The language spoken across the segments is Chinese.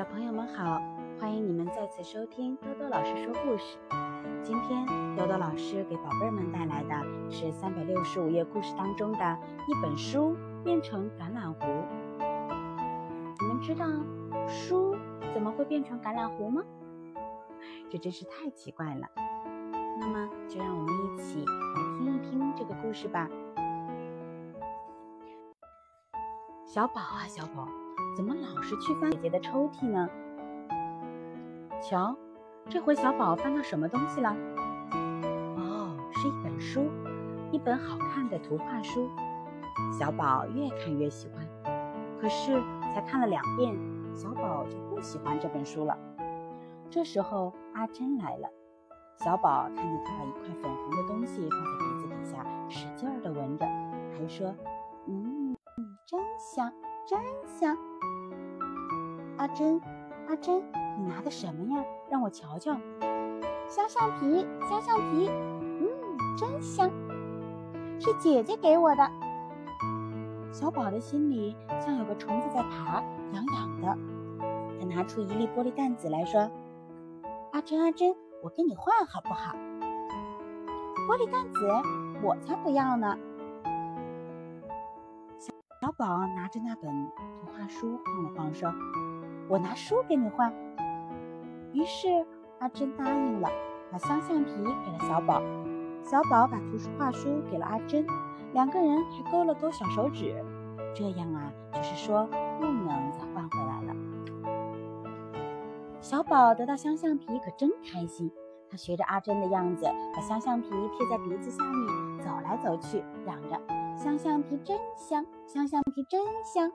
小朋友们好，欢迎你们再次收听多多老师说故事。今天多多老师给宝贝们带来的是三百六十五页故事当中的一本书变成橄榄核。你们知道书怎么会变成橄榄核吗？这真是太奇怪了。那么就让我们一起来听一听这个故事吧。小宝啊，小宝。怎么老是去翻姐姐的抽屉呢？瞧，这回小宝翻到什么东西了？哦，是一本书，一本好看的图画书。小宝越看越喜欢，可是才看了两遍，小宝就不喜欢这本书了。这时候阿珍来了，小宝看见她把一块粉红的东西放在鼻子底下，使劲儿地闻着，还说：“嗯，真香。”真香，阿珍，阿珍，你拿的什么呀？让我瞧瞧。香橡皮，香橡皮，嗯，真香，是姐姐给我的。小宝的心里像有个虫子在爬，痒痒的。他拿出一粒玻璃弹子来说：“阿珍，阿珍，我跟你换好不好？”玻璃弹子，我才不要呢。小宝拿着那本图画书晃了晃，说：“我拿书给你换。”于是阿珍答应了，把香橡皮给了小宝。小宝把图画书给了阿珍，两个人还勾了勾小手指。这样啊，就是说不能再换回来了。小宝得到香橡皮可真开心，他学着阿珍的样子，把香橡皮贴在鼻子下面走来走去，嚷着。香橡皮真香，香橡皮真香，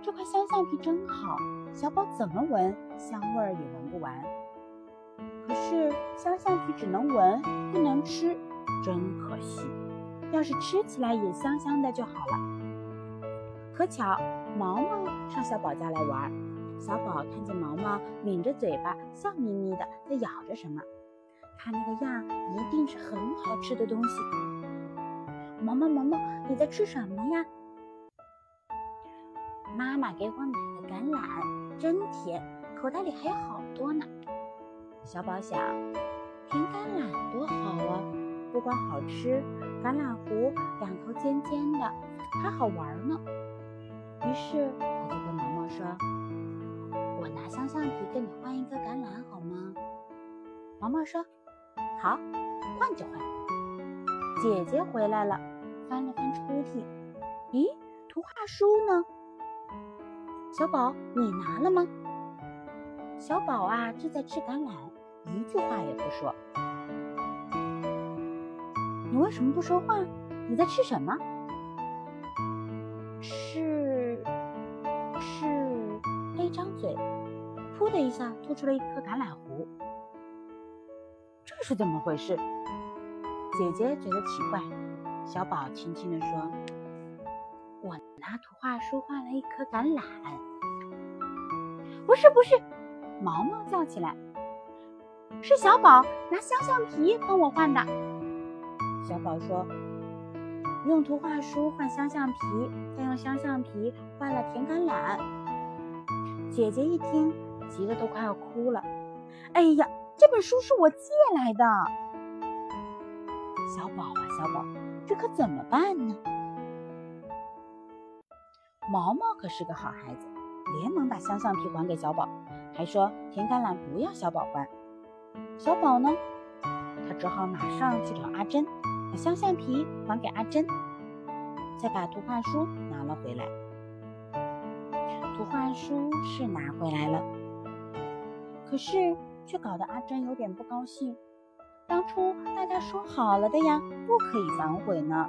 这块香橡皮真好。小宝怎么闻香味儿也闻不完。可是香橡皮只能闻不能吃，真可惜。要是吃起来也香香的就好了。可巧毛毛上小宝家来玩，小宝看见毛毛抿着嘴巴，笑眯眯的在咬着什么，看那个样，一定是很好吃的东西。毛毛毛毛，你在吃什么呀？妈妈给我买的橄榄，真甜，口袋里还有好多呢。小宝想，甜橄榄多好啊！不光好吃，橄榄核两头尖尖的，还好玩呢。于是他就跟毛毛说：“我拿香橡皮跟你换一颗橄榄好吗？”毛毛说：“好，换就换。”姐姐回来了，翻了翻抽屉，咦，图画书呢？小宝，你拿了吗？小宝啊，正在吃橄榄，一句话也不说。你为什么不说话？你在吃什么？是是，他一张嘴，噗的一下吐出了一颗橄榄核。这是怎么回事？姐姐觉得奇怪，小宝轻轻地说：“我拿图画书换了一颗橄榄。”不是不是，毛毛叫起来：“是小宝拿香橡皮跟我换的。”小宝说：“用图画书换香橡皮，再用香橡皮换了甜橄榄。”姐姐一听，急得都快要哭了：“哎呀，这本书是我借来的！”小宝啊，小宝，这可怎么办呢？毛毛可是个好孩子，连忙把香橡皮还给小宝，还说甜橄榄不要小宝换。小宝呢，他只好马上去找阿珍，把香橡皮还给阿珍，再把图画书拿了回来。图画书是拿回来了，可是却搞得阿珍有点不高兴。当初大家说好了的呀，不可以反悔呢。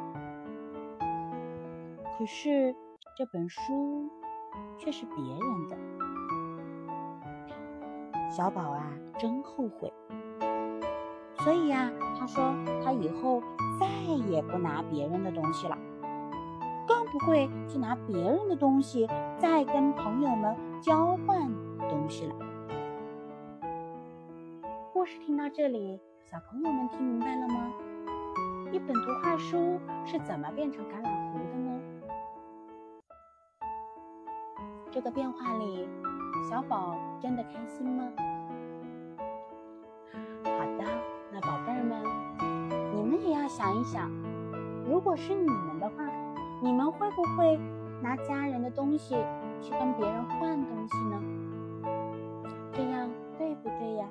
可是这本书却是别人的，小宝啊，真后悔。所以呀，他说他以后再也不拿别人的东西了，更不会去拿别人的东西再跟朋友们交换东西了。故事听到这里。小朋友们听明白了吗？一本图画书是怎么变成橄榄核的呢？这个变化里小宝真的开心吗？好的，那宝贝儿们，你们也要想一想，如果是你们的话，你们会不会拿家人的东西去跟别人换东西呢？这样对不对呀？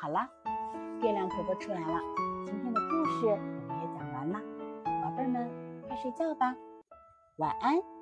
好了，月亮婆婆出来了，今天的故事我们也讲完了，宝贝们快睡觉吧，晚安。